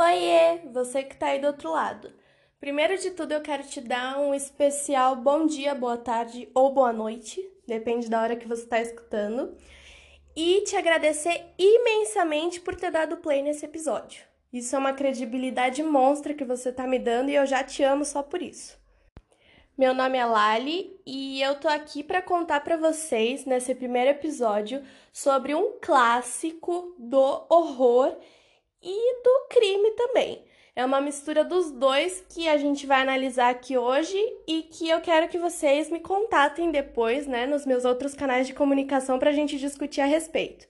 Oiê, você que tá aí do outro lado. Primeiro de tudo, eu quero te dar um especial bom dia, boa tarde ou boa noite, depende da hora que você está escutando, e te agradecer imensamente por ter dado play nesse episódio. Isso é uma credibilidade monstra que você tá me dando e eu já te amo só por isso. Meu nome é Lali e eu tô aqui para contar para vocês nesse primeiro episódio sobre um clássico do horror e do crime também. É uma mistura dos dois que a gente vai analisar aqui hoje e que eu quero que vocês me contatem depois, né, nos meus outros canais de comunicação para a gente discutir a respeito.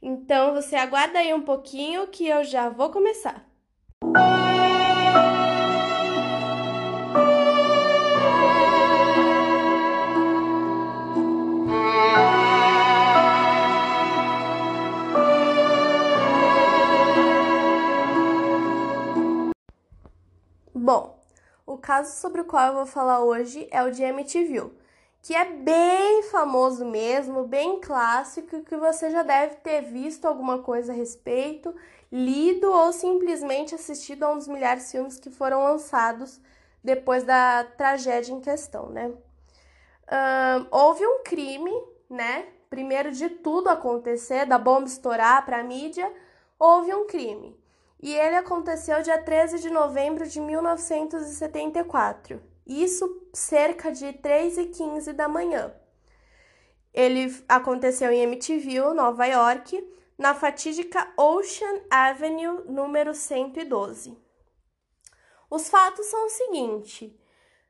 Então você aguarda aí um pouquinho que eu já vou começar. Bom, o caso sobre o qual eu vou falar hoje é o de Amityville, que é bem famoso mesmo, bem clássico, que você já deve ter visto alguma coisa a respeito, lido ou simplesmente assistido a um dos milhares de filmes que foram lançados depois da tragédia em questão, né? Houve um crime, né? Primeiro de tudo acontecer, da bomba estourar para a mídia, houve um crime e ele aconteceu dia 13 de novembro de 1974. Isso cerca de 3 e 15 da manhã. Ele aconteceu em Amityville, Nova York, na fatídica Ocean Avenue número 112. Os fatos são o seguinte: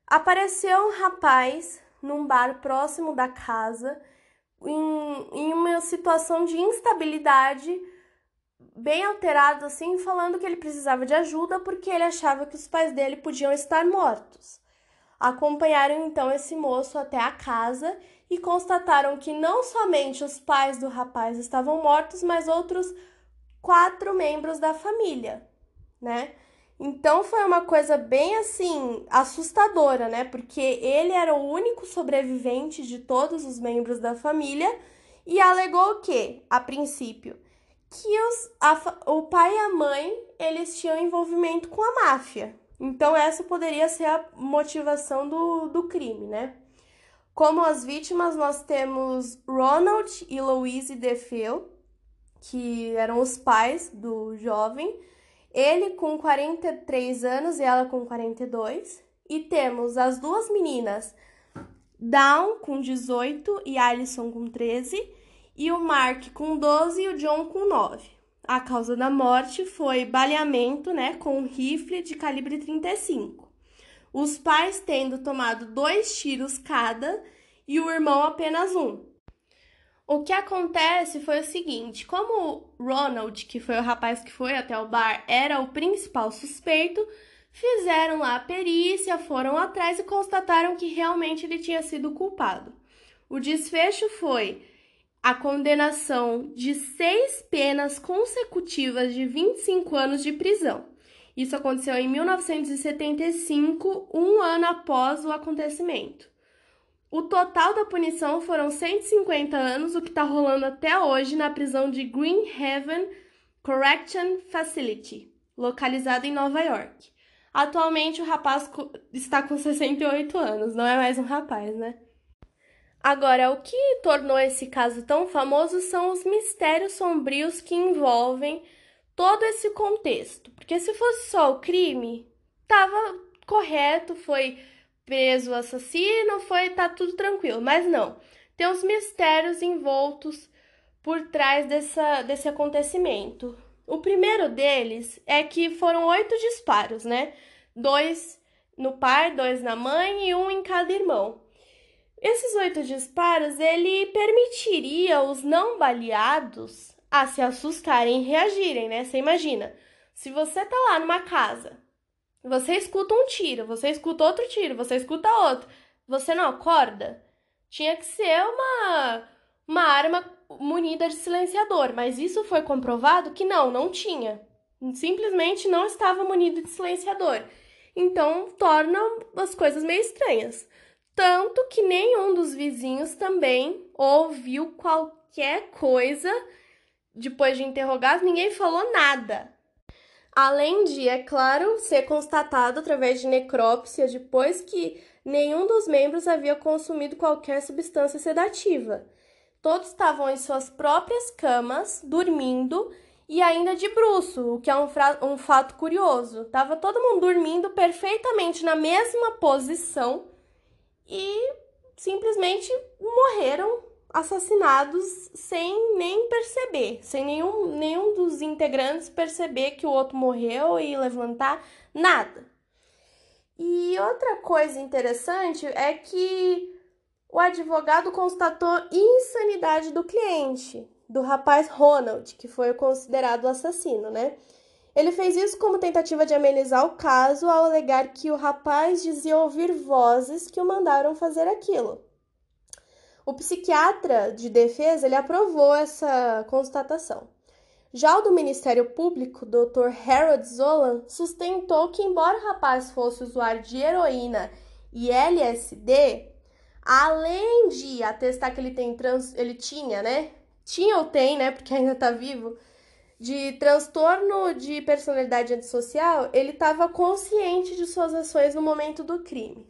apareceu um rapaz num bar próximo da casa em, em uma situação de instabilidade bem alterado assim, falando que ele precisava de ajuda porque ele achava que os pais dele podiam estar mortos. Acompanharam então esse moço até a casa e constataram que não somente os pais do rapaz estavam mortos, mas outros quatro membros da família, né? Então foi uma coisa bem assim assustadora, né? Porque ele era o único sobrevivente de todos os membros da família e alegou que, a princípio, que os, a, o pai e a mãe eles tinham envolvimento com a máfia. Então essa poderia ser a motivação do, do crime, né? Como as vítimas, nós temos Ronald e Louise DeFeo, que eram os pais do jovem, ele com 43 anos e ela com 42. E temos as duas meninas, Dawn com 18 e Alison com 13 e o Mark com 12 e o John com 9. A causa da morte foi baleamento, né, com um rifle de calibre 35. Os pais tendo tomado dois tiros cada e o irmão apenas um. O que acontece foi o seguinte: como Ronald, que foi o rapaz que foi até o bar, era o principal suspeito, fizeram lá a perícia, foram atrás e constataram que realmente ele tinha sido culpado. O desfecho foi a condenação de seis penas consecutivas de 25 anos de prisão. Isso aconteceu em 1975, um ano após o acontecimento. O total da punição foram 150 anos, o que está rolando até hoje na prisão de Green Haven Correction Facility, localizada em Nova York. Atualmente o rapaz está com 68 anos, não é mais um rapaz, né? Agora, o que tornou esse caso tão famoso são os mistérios sombrios que envolvem todo esse contexto. Porque se fosse só o crime, tava correto, foi preso o assassino, foi tá tudo tranquilo, mas não. Tem os mistérios envoltos por trás dessa, desse acontecimento. O primeiro deles é que foram oito disparos, né? Dois no pai, dois na mãe e um em cada irmão. Esses oito disparos ele permitiria os não baleados a se assustarem e reagirem, né? Você imagina, se você tá lá numa casa, você escuta um tiro, você escuta outro tiro, você escuta outro, você não acorda? Tinha que ser uma uma arma munida de silenciador, mas isso foi comprovado que não, não tinha. Simplesmente não estava munido de silenciador. Então torna as coisas meio estranhas. Tanto que nenhum dos vizinhos também ouviu qualquer coisa depois de interrogados, ninguém falou nada. Além de, é claro, ser constatado através de necrópsia depois que nenhum dos membros havia consumido qualquer substância sedativa. Todos estavam em suas próprias camas, dormindo e ainda de bruço, o que é um, um fato curioso. Tava todo mundo dormindo perfeitamente na mesma posição e simplesmente morreram assassinados sem nem perceber, sem nenhum, nenhum dos integrantes perceber que o outro morreu e levantar nada. E outra coisa interessante é que o advogado constatou insanidade do cliente, do rapaz Ronald, que foi considerado assassino, né? Ele fez isso como tentativa de amenizar o caso ao alegar que o rapaz dizia ouvir vozes que o mandaram fazer aquilo. O psiquiatra de defesa ele aprovou essa constatação. Já o do Ministério Público, Dr. Harold Zolan, sustentou que, embora o rapaz fosse usuário de heroína e LSD, além de atestar que ele, tem trans, ele tinha, né? Tinha ou tem, né? Porque ainda tá vivo, de transtorno de personalidade antissocial, ele estava consciente de suas ações no momento do crime.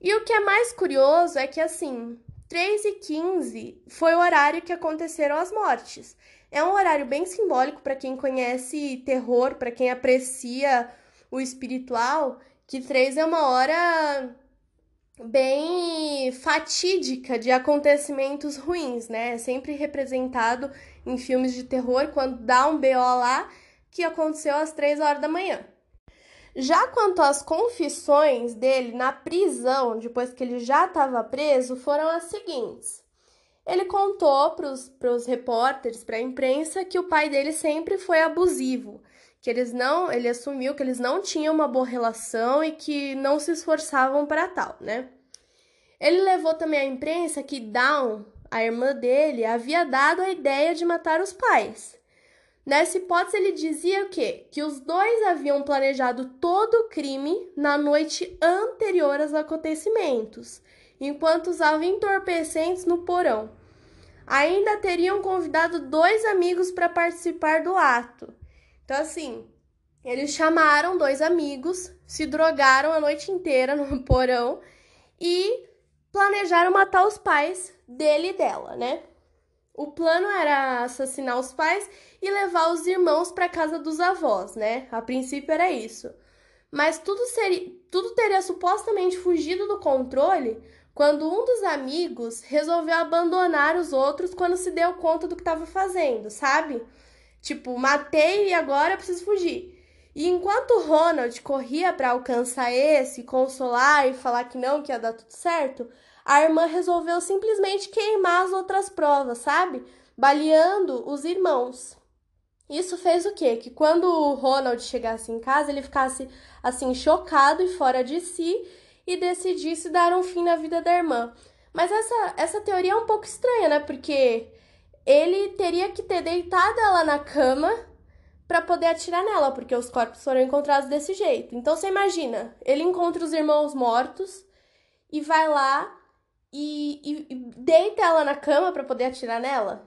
E o que é mais curioso é que, assim, 3 e 15 foi o horário que aconteceram as mortes. É um horário bem simbólico para quem conhece terror, para quem aprecia o espiritual, que 3 é uma hora bem fatídica de acontecimentos ruins, né? É sempre representado em filmes de terror quando dá um BO lá que aconteceu às 3 horas da manhã. Já quanto às confissões dele na prisão, depois que ele já estava preso, foram as seguintes. Ele contou para os repórteres, para a imprensa, que o pai dele sempre foi abusivo, que eles não, ele assumiu que eles não tinham uma boa relação e que não se esforçavam para tal, né? Ele levou também à imprensa que Dawn, a irmã dele, havia dado a ideia de matar os pais. Nessa hipótese, ele dizia o quê? Que os dois haviam planejado todo o crime na noite anterior aos acontecimentos, enquanto usavam entorpecentes no porão. Ainda teriam convidado dois amigos para participar do ato. Então, assim, eles chamaram dois amigos, se drogaram a noite inteira no porão e planejaram matar os pais dele e dela, né? O plano era assassinar os pais e levar os irmãos para casa dos avós, né? A princípio era isso. Mas tudo, seria, tudo teria supostamente fugido do controle quando um dos amigos resolveu abandonar os outros quando se deu conta do que estava fazendo, sabe? Tipo, matei e agora preciso fugir. E enquanto Ronald corria para alcançar esse, consolar e falar que não, que ia dar tudo certo, a irmã resolveu simplesmente queimar as outras provas, sabe? Baleando os irmãos. Isso fez o quê? Que quando o Ronald chegasse em casa, ele ficasse assim chocado e fora de si e decidisse dar um fim na vida da irmã. Mas essa, essa teoria é um pouco estranha, né? Porque ele teria que ter deitado ela na cama para poder atirar nela, porque os corpos foram encontrados desse jeito. Então você imagina, ele encontra os irmãos mortos e vai lá e, e, e deita ela na cama para poder atirar nela.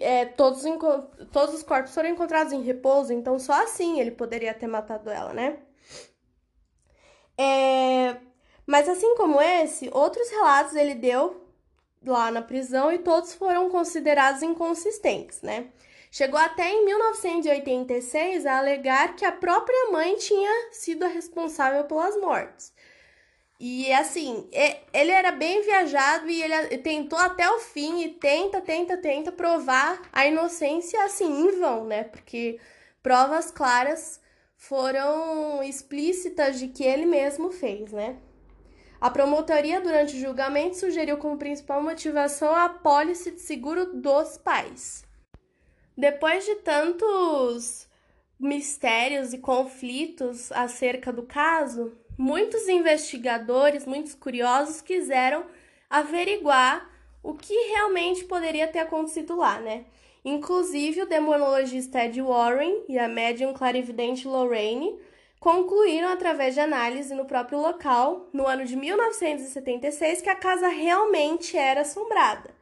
É, todos, todos os corpos foram encontrados em repouso, então só assim ele poderia ter matado ela, né? É, mas assim como esse, outros relatos ele deu lá na prisão e todos foram considerados inconsistentes, né? Chegou até em 1986 a alegar que a própria mãe tinha sido a responsável pelas mortes. E assim, ele era bem viajado e ele tentou até o fim e tenta, tenta, tenta provar a inocência assim em vão, né? Porque provas claras foram explícitas de que ele mesmo fez, né? A promotoria, durante o julgamento, sugeriu como principal motivação a apólice de seguro dos pais. Depois de tantos mistérios e conflitos acerca do caso, muitos investigadores, muitos curiosos quiseram averiguar o que realmente poderia ter acontecido lá, né? Inclusive, o demonologista Ed Warren e a médium clarividente Lorraine concluíram através de análise no próprio local, no ano de 1976, que a casa realmente era assombrada.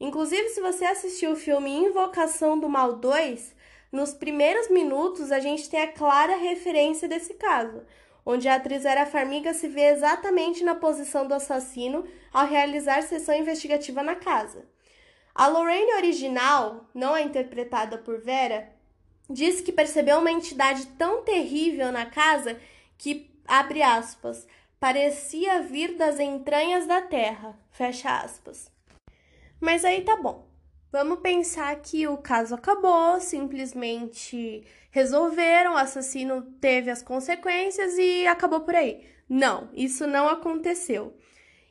Inclusive, se você assistiu o filme Invocação do Mal 2, nos primeiros minutos a gente tem a clara referência desse caso, onde a atriz Vera Farmiga se vê exatamente na posição do assassino ao realizar sessão investigativa na casa. A Lorraine original, não a interpretada por Vera, disse que percebeu uma entidade tão terrível na casa que, abre aspas, parecia vir das entranhas da terra, fecha aspas. Mas aí tá bom. Vamos pensar que o caso acabou, simplesmente resolveram, o assassino teve as consequências e acabou por aí. Não, isso não aconteceu.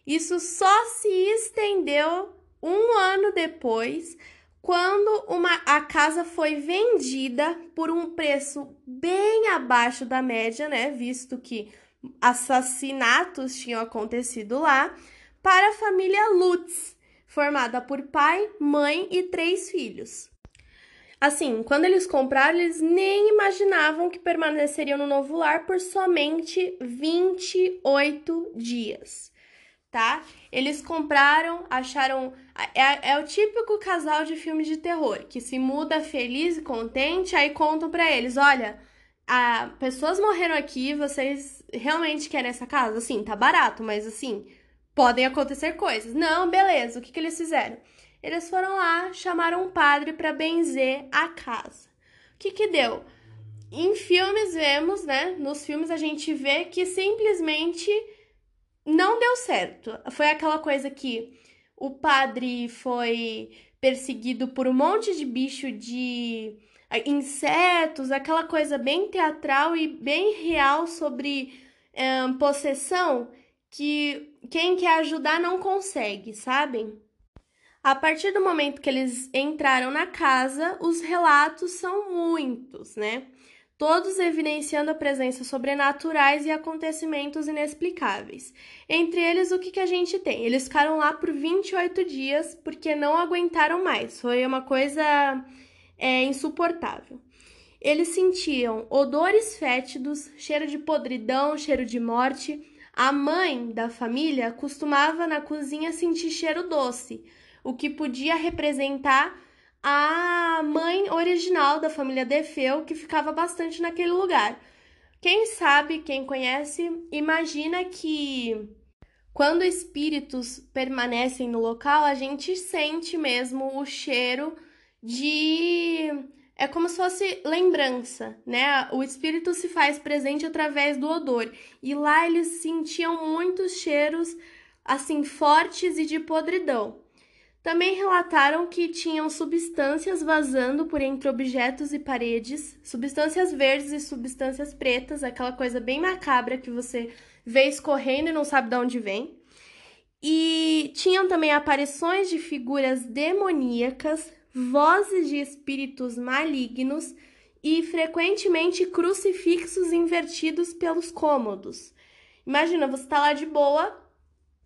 Isso só se estendeu um ano depois, quando uma, a casa foi vendida por um preço bem abaixo da média, né? Visto que assassinatos tinham acontecido lá, para a família Lutz, formada por pai, mãe e três filhos. Assim, quando eles compraram, eles nem imaginavam que permaneceriam no novo lar por somente 28 dias tá? Eles compraram, acharam. É, é, o típico casal de filme de terror que se muda feliz e contente, aí contam para eles: olha, a, pessoas morreram aqui, vocês realmente querem essa casa? Assim, tá barato, mas assim, podem acontecer coisas. Não, beleza, o que, que eles fizeram? Eles foram lá, chamaram um padre para benzer a casa. O que, que deu? Em filmes vemos, né? Nos filmes a gente vê que simplesmente não deu certo. Foi aquela coisa que o padre foi perseguido por um monte de bicho de insetos, aquela coisa bem teatral e bem real sobre um, possessão que quem quer ajudar não consegue, sabem? A partir do momento que eles entraram na casa, os relatos são muitos, né? todos evidenciando a presença sobrenaturais e acontecimentos inexplicáveis. Entre eles, o que, que a gente tem? Eles ficaram lá por 28 dias porque não aguentaram mais, foi uma coisa é, insuportável. Eles sentiam odores fétidos, cheiro de podridão, cheiro de morte. A mãe da família costumava na cozinha sentir cheiro doce, o que podia representar a mãe original da família Defeu, que ficava bastante naquele lugar. Quem sabe, quem conhece, imagina que quando espíritos permanecem no local, a gente sente mesmo o cheiro de. É como se fosse lembrança, né? O espírito se faz presente através do odor. E lá eles sentiam muitos cheiros, assim, fortes e de podridão. Também relataram que tinham substâncias vazando por entre objetos e paredes, substâncias verdes e substâncias pretas, aquela coisa bem macabra que você vê escorrendo e não sabe de onde vem. E tinham também aparições de figuras demoníacas, vozes de espíritos malignos e frequentemente crucifixos invertidos pelos cômodos. Imagina, você tá lá de boa,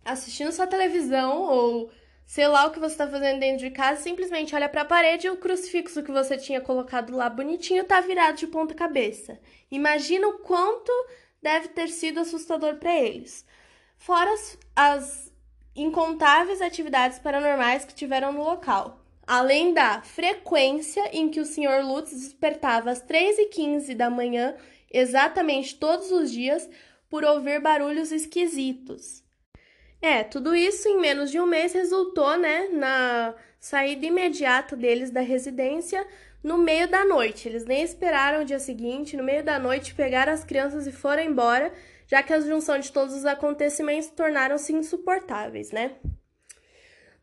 assistindo sua televisão ou sei lá o que você está fazendo dentro de casa, simplesmente olha para a parede e o crucifixo que você tinha colocado lá bonitinho tá virado de ponta cabeça. Imagina o quanto deve ter sido assustador para eles. Fora as, as incontáveis atividades paranormais que tiveram no local. Além da frequência em que o Sr. Lutz despertava às 3h15 da manhã, exatamente todos os dias, por ouvir barulhos esquisitos. É, tudo isso em menos de um mês resultou, né, na saída imediata deles da residência no meio da noite. Eles nem esperaram o dia seguinte, no meio da noite pegaram as crianças e foram embora, já que a junção de todos os acontecimentos tornaram-se insuportáveis, né?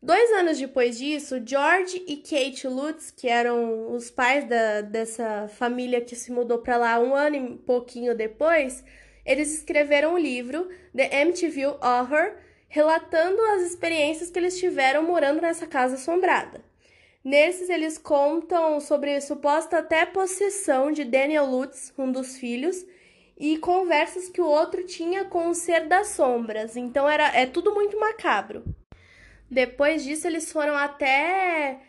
Dois anos depois disso, George e Kate Lutz, que eram os pais da, dessa família que se mudou para lá um ano e pouquinho depois, eles escreveram o um livro The MTV Horror, relatando as experiências que eles tiveram morando nessa casa assombrada. Nesses, eles contam sobre a suposta até possessão de Daniel Lutz, um dos filhos, e conversas que o outro tinha com o ser das sombras. Então era é tudo muito macabro. Depois disso, eles foram até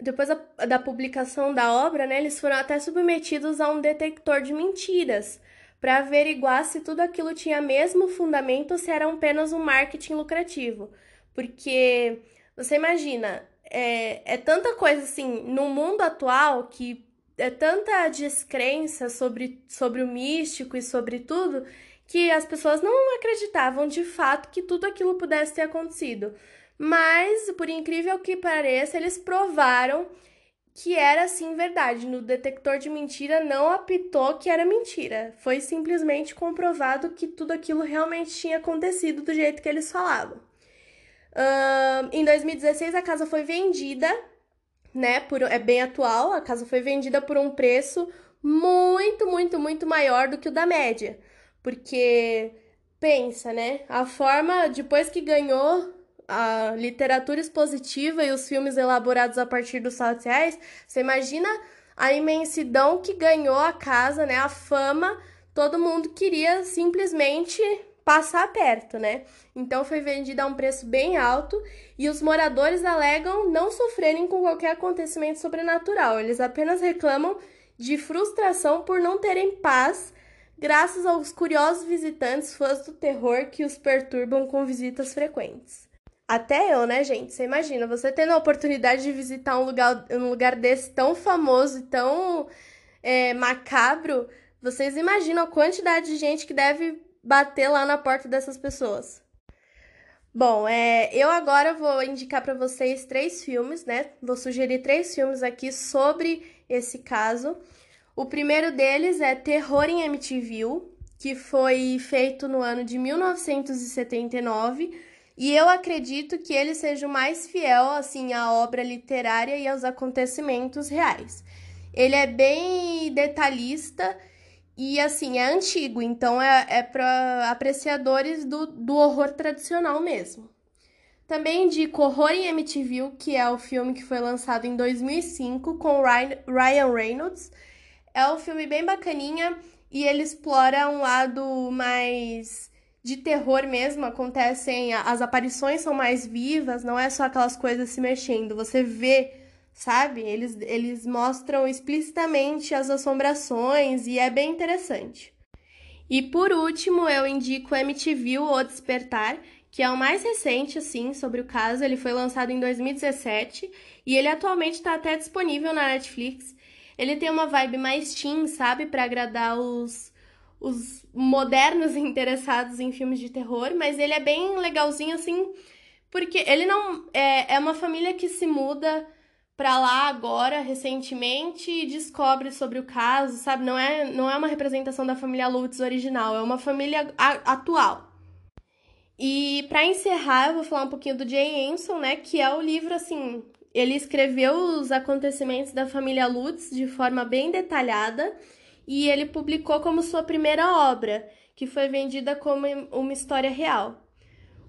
depois da, publicação da obra, né, eles foram até submetidos a um detector de mentiras, para averiguar se tudo aquilo tinha mesmo fundamento ou se era apenas um marketing lucrativo. Porque você imagina, é, é tanta coisa assim no mundo atual que é tanta descrença sobre, sobre o místico e sobre tudo que as pessoas não acreditavam de fato que tudo aquilo pudesse ter acontecido. Mas, por incrível que pareça, eles provaram que era sim verdade. No detector de mentira não apitou que era mentira. Foi simplesmente comprovado que tudo aquilo realmente tinha acontecido do jeito que eles falavam. Uh, em 2016 a casa foi vendida, né? Por, é bem atual, a casa foi vendida por um preço muito, muito, muito maior do que o da média. Porque pensa, né? A forma, depois que ganhou a literatura expositiva e os filmes elaborados a partir dos reais, você imagina a imensidão que ganhou a casa, né? A fama, todo mundo queria simplesmente passar perto, né? Então foi vendida a um preço bem alto e os moradores alegam não sofrerem com qualquer acontecimento sobrenatural. Eles apenas reclamam de frustração por não terem paz, graças aos curiosos visitantes fãs do terror que os perturbam com visitas frequentes. Até eu, né, gente? Você imagina, você tendo a oportunidade de visitar um lugar, um lugar desse tão famoso e tão é, macabro, vocês imaginam a quantidade de gente que deve bater lá na porta dessas pessoas. Bom, é, eu agora vou indicar para vocês três filmes, né? Vou sugerir três filmes aqui sobre esse caso. O primeiro deles é Terror em Amityville, que foi feito no ano de 1979 e eu acredito que ele seja o mais fiel assim à obra literária e aos acontecimentos reais. Ele é bem detalhista e assim é antigo, então é, é para apreciadores do, do horror tradicional mesmo. Também indico Horror em Amityville, que é o filme que foi lançado em 2005 com Ryan Reynolds. É um filme bem bacaninha e ele explora um lado mais de terror mesmo acontecem, as aparições são mais vivas, não é só aquelas coisas se mexendo, você vê, sabe? Eles, eles mostram explicitamente as assombrações e é bem interessante. E por último, eu indico MTV O Despertar, que é o mais recente, assim, sobre o caso. Ele foi lançado em 2017 e ele atualmente está até disponível na Netflix. Ele tem uma vibe mais teen, sabe? para agradar os, os modernos interessados em filmes de terror, mas ele é bem legalzinho assim, porque ele não é, é uma família que se muda para lá agora recentemente e descobre sobre o caso, sabe? Não é não é uma representação da família Lutz original, é uma família a, atual. E para encerrar, eu vou falar um pouquinho do Jay Anson, né, que é o livro assim, ele escreveu os acontecimentos da família Lutz de forma bem detalhada e ele publicou como sua primeira obra, que foi vendida como uma história real.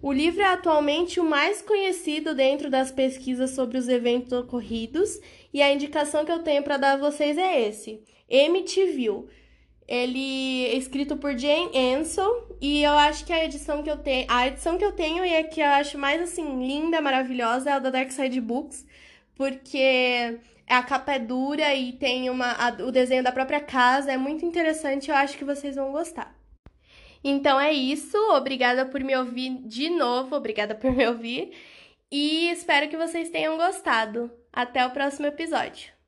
O livro é atualmente o mais conhecido dentro das pesquisas sobre os eventos ocorridos, e a indicação que eu tenho para dar a vocês é esse: Amityville. Ele é escrito por Jane Ansel e eu acho que a edição que eu tenho, a edição que eu tenho e a que eu acho mais assim linda, maravilhosa é a da Dark Side Books, porque a capa é dura e tem uma, a, o desenho da própria casa, é muito interessante, eu acho que vocês vão gostar. Então é isso, obrigada por me ouvir de novo, obrigada por me ouvir e espero que vocês tenham gostado. Até o próximo episódio.